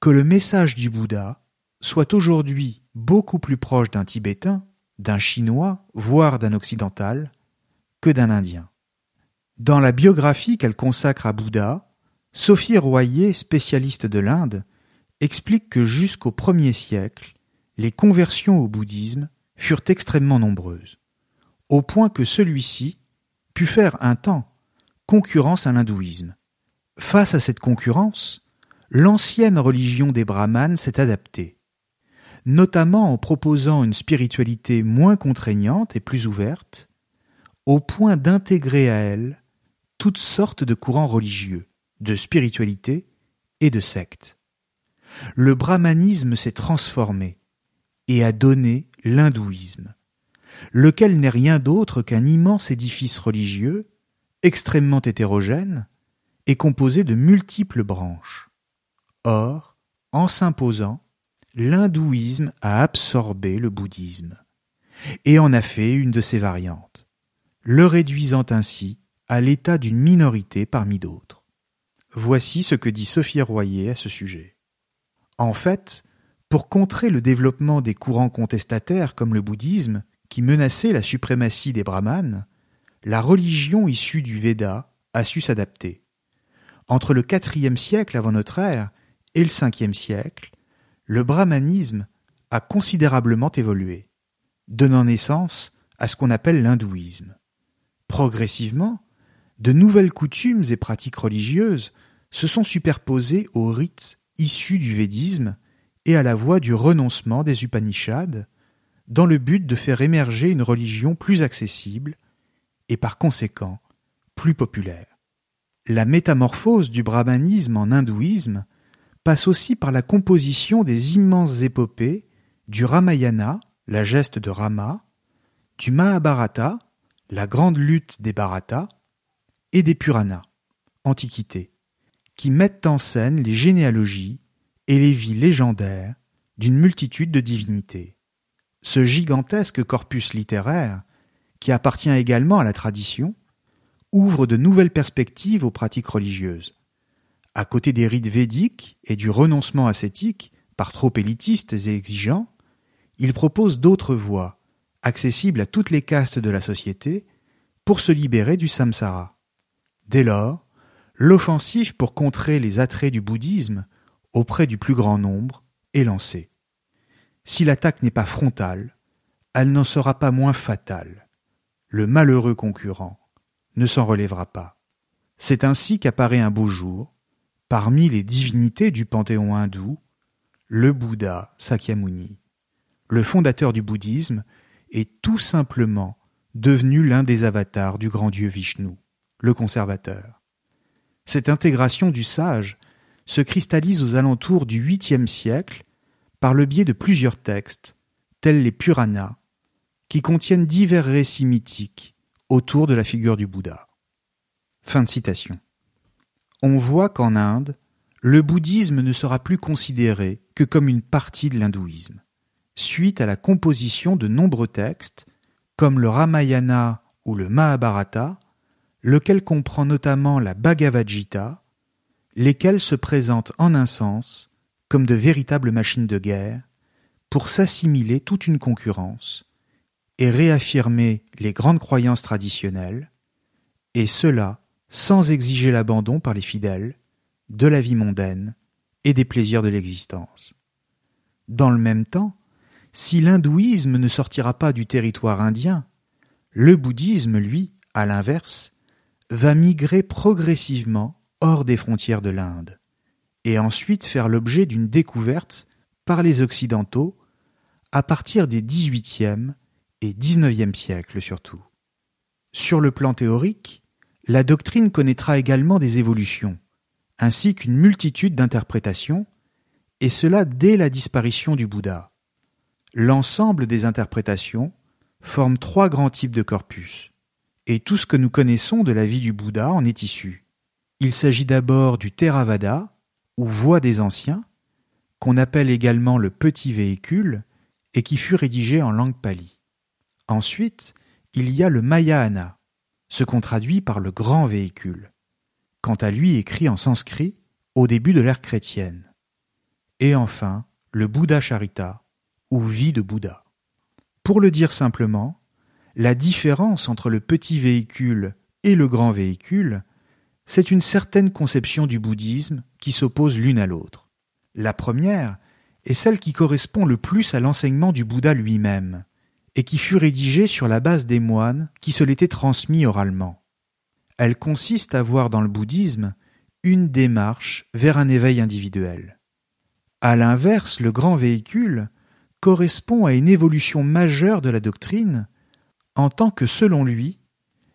que le message du Bouddha soit aujourd'hui beaucoup plus proche d'un Tibétain, d'un Chinois, voire d'un Occidental, que d'un Indien? Dans la biographie qu'elle consacre à Bouddha, Sophie Royer, spécialiste de l'Inde, explique que jusqu'au premier siècle, les conversions au bouddhisme furent extrêmement nombreuses, au point que celui-ci put faire un temps concurrence à l'hindouisme. Face à cette concurrence, l'ancienne religion des brahmanes s'est adaptée, notamment en proposant une spiritualité moins contraignante et plus ouverte, au point d'intégrer à elle toutes sortes de courants religieux, de spiritualité et de sectes. Le brahmanisme s'est transformé et a donné l'hindouisme, lequel n'est rien d'autre qu'un immense édifice religieux, extrêmement hétérogène, et composé de multiples branches. Or, en s'imposant, l'hindouisme a absorbé le bouddhisme, et en a fait une de ses variantes, le réduisant ainsi à l'état d'une minorité parmi d'autres. Voici ce que dit Sophie Royer à ce sujet. En fait, pour contrer le développement des courants contestataires comme le bouddhisme, qui menaçaient la suprématie des brahmanes, la religion issue du Veda a su s'adapter. Entre le IVe siècle avant notre ère et le Ve siècle, le brahmanisme a considérablement évolué, donnant naissance à ce qu'on appelle l'hindouisme. Progressivement, de nouvelles coutumes et pratiques religieuses se sont superposées aux rites issus du védisme et à la voie du renoncement des Upanishads, dans le but de faire émerger une religion plus accessible et par conséquent plus populaire. La métamorphose du brahmanisme en hindouisme passe aussi par la composition des immenses épopées du Ramayana, la geste de Rama, du Mahabharata, la grande lutte des Bharata, et des Puranas, Antiquité, qui mettent en scène les généalogies et les vies légendaires d'une multitude de divinités. Ce gigantesque corpus littéraire, qui appartient également à la tradition, ouvre de nouvelles perspectives aux pratiques religieuses. À côté des rites védiques et du renoncement ascétique, par trop élitistes et exigeants, il propose d'autres voies, accessibles à toutes les castes de la société, pour se libérer du samsara. Dès lors, l'offensive pour contrer les attraits du bouddhisme auprès du plus grand nombre est lancée. Si l'attaque n'est pas frontale, elle n'en sera pas moins fatale. Le malheureux concurrent ne s'en relèvera pas. C'est ainsi qu'apparaît un beau jour, parmi les divinités du panthéon hindou, le Bouddha Sakyamuni. Le fondateur du bouddhisme est tout simplement devenu l'un des avatars du grand dieu Vishnu le conservateur. Cette intégration du sage se cristallise aux alentours du huitième siècle par le biais de plusieurs textes, tels les Puranas, qui contiennent divers récits mythiques autour de la figure du Bouddha. Fin de citation. On voit qu'en Inde, le bouddhisme ne sera plus considéré que comme une partie de l'hindouisme, suite à la composition de nombreux textes, comme le Ramayana ou le Mahabharata, lequel comprend notamment la Bhagavad Gita, lesquels se présentent en un sens comme de véritables machines de guerre pour s'assimiler toute une concurrence et réaffirmer les grandes croyances traditionnelles, et cela sans exiger l'abandon par les fidèles de la vie mondaine et des plaisirs de l'existence. Dans le même temps, si l'hindouisme ne sortira pas du territoire indien, le bouddhisme, lui, à l'inverse, va migrer progressivement hors des frontières de l'Inde, et ensuite faire l'objet d'une découverte par les Occidentaux à partir des XVIIIe et XIXe siècles surtout. Sur le plan théorique, la doctrine connaîtra également des évolutions, ainsi qu'une multitude d'interprétations, et cela dès la disparition du Bouddha. L'ensemble des interprétations forme trois grands types de corpus et tout ce que nous connaissons de la vie du Bouddha en est issu. Il s'agit d'abord du Theravada, ou voix des anciens, qu'on appelle également le petit véhicule, et qui fut rédigé en langue pali. Ensuite, il y a le Mayāna, ce qu'on traduit par le grand véhicule, quant à lui écrit en sanskrit au début de l'ère chrétienne. Et enfin, le Bouddha Charita, ou vie de Bouddha. Pour le dire simplement, la différence entre le petit véhicule et le grand véhicule, c'est une certaine conception du bouddhisme qui s'oppose l'une à l'autre. La première est celle qui correspond le plus à l'enseignement du Bouddha lui-même, et qui fut rédigée sur la base des moines qui se l'étaient transmis oralement. Elle consiste à voir dans le bouddhisme une démarche vers un éveil individuel. À l'inverse, le grand véhicule correspond à une évolution majeure de la doctrine, en tant que, selon lui,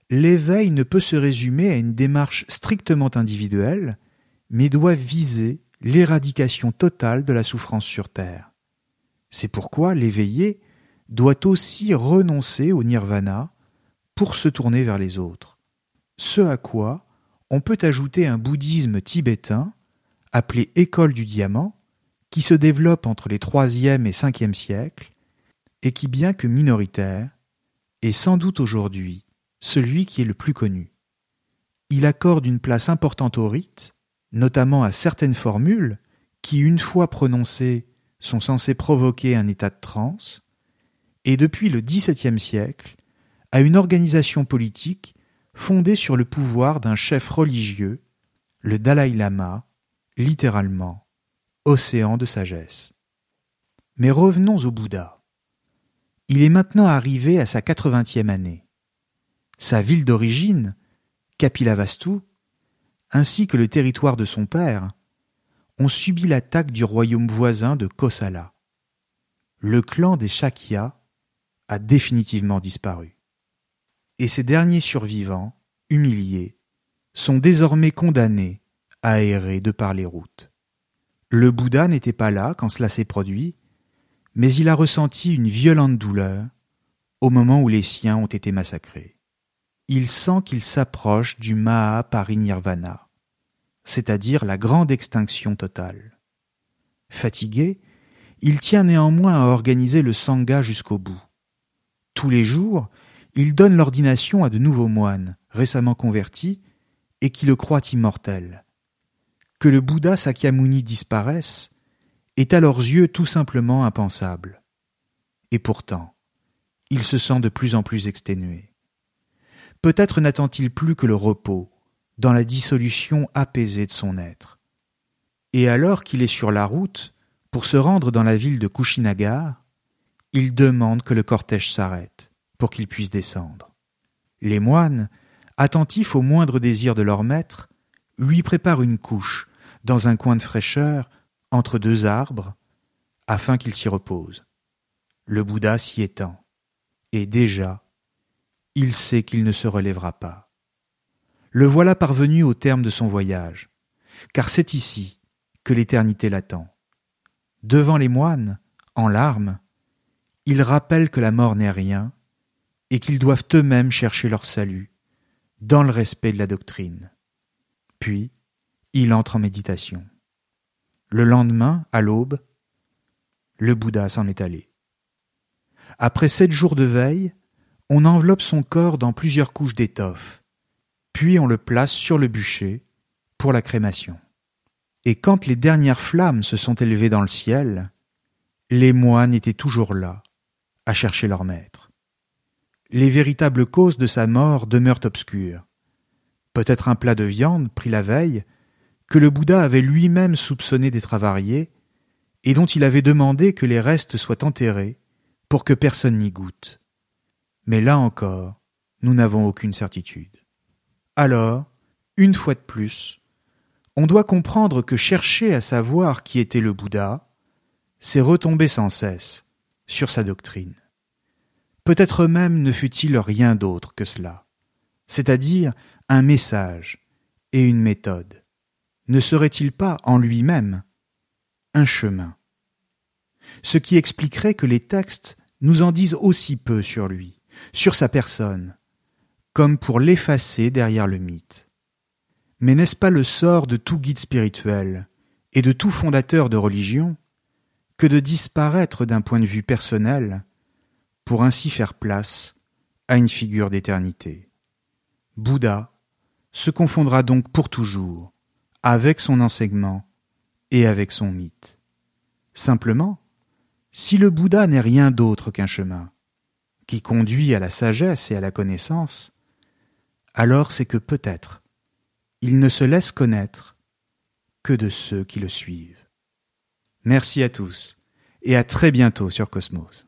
l'éveil ne peut se résumer à une démarche strictement individuelle, mais doit viser l'éradication totale de la souffrance sur Terre. C'est pourquoi l'éveillé doit aussi renoncer au nirvana pour se tourner vers les autres. Ce à quoi on peut ajouter un bouddhisme tibétain, appelé école du diamant, qui se développe entre les troisième et cinquième siècles, et qui, bien que minoritaire, est sans doute aujourd'hui celui qui est le plus connu. Il accorde une place importante au rite, notamment à certaines formules qui, une fois prononcées, sont censées provoquer un état de transe, et depuis le XVIIe siècle, à une organisation politique fondée sur le pouvoir d'un chef religieux, le Dalai Lama, littéralement océan de sagesse. Mais revenons au Bouddha. Il est maintenant arrivé à sa quatre-vingtième année. Sa ville d'origine, Kapilavastu, ainsi que le territoire de son père, ont subi l'attaque du royaume voisin de Kosala. Le clan des Shakya a définitivement disparu. Et ces derniers survivants, humiliés, sont désormais condamnés à errer de par les routes. Le Bouddha n'était pas là quand cela s'est produit, mais il a ressenti une violente douleur au moment où les siens ont été massacrés. Il sent qu'il s'approche du Maha Parinirvana, c'est-à-dire la grande extinction totale. Fatigué, il tient néanmoins à organiser le Sangha jusqu'au bout. Tous les jours, il donne l'ordination à de nouveaux moines, récemment convertis, et qui le croient immortel. Que le Bouddha Sakyamuni disparaisse est à leurs yeux tout simplement impensable. Et pourtant, il se sent de plus en plus exténué. Peut-être n'attend-il plus que le repos, dans la dissolution apaisée de son être. Et alors qu'il est sur la route, pour se rendre dans la ville de Kushinagar, il demande que le cortège s'arrête pour qu'il puisse descendre. Les moines, attentifs au moindre désir de leur maître, lui préparent une couche dans un coin de fraîcheur entre deux arbres afin qu'il s'y repose. Le Bouddha s'y étend, et déjà, il sait qu'il ne se relèvera pas. Le voilà parvenu au terme de son voyage, car c'est ici que l'éternité l'attend. Devant les moines, en larmes, il rappelle que la mort n'est rien et qu'ils doivent eux-mêmes chercher leur salut dans le respect de la doctrine. Puis, il entre en méditation. Le lendemain, à l'aube, le Bouddha s'en est allé. Après sept jours de veille, on enveloppe son corps dans plusieurs couches d'étoffe, puis on le place sur le bûcher pour la crémation. Et quand les dernières flammes se sont élevées dans le ciel, les moines étaient toujours là, à chercher leur maître. Les véritables causes de sa mort demeurent obscures. Peut-être un plat de viande pris la veille, que le Bouddha avait lui-même soupçonné d'être avarié, et dont il avait demandé que les restes soient enterrés pour que personne n'y goûte. Mais là encore, nous n'avons aucune certitude. Alors, une fois de plus, on doit comprendre que chercher à savoir qui était le Bouddha, c'est retomber sans cesse sur sa doctrine. Peut-être même ne fut-il rien d'autre que cela, c'est-à-dire un message et une méthode. Ne serait-il pas en lui-même un chemin? Ce qui expliquerait que les textes nous en disent aussi peu sur lui, sur sa personne, comme pour l'effacer derrière le mythe. Mais n'est-ce pas le sort de tout guide spirituel et de tout fondateur de religion que de disparaître d'un point de vue personnel pour ainsi faire place à une figure d'éternité? Bouddha se confondra donc pour toujours avec son enseignement et avec son mythe. Simplement, si le Bouddha n'est rien d'autre qu'un chemin qui conduit à la sagesse et à la connaissance, alors c'est que peut-être il ne se laisse connaître que de ceux qui le suivent. Merci à tous et à très bientôt sur Cosmos.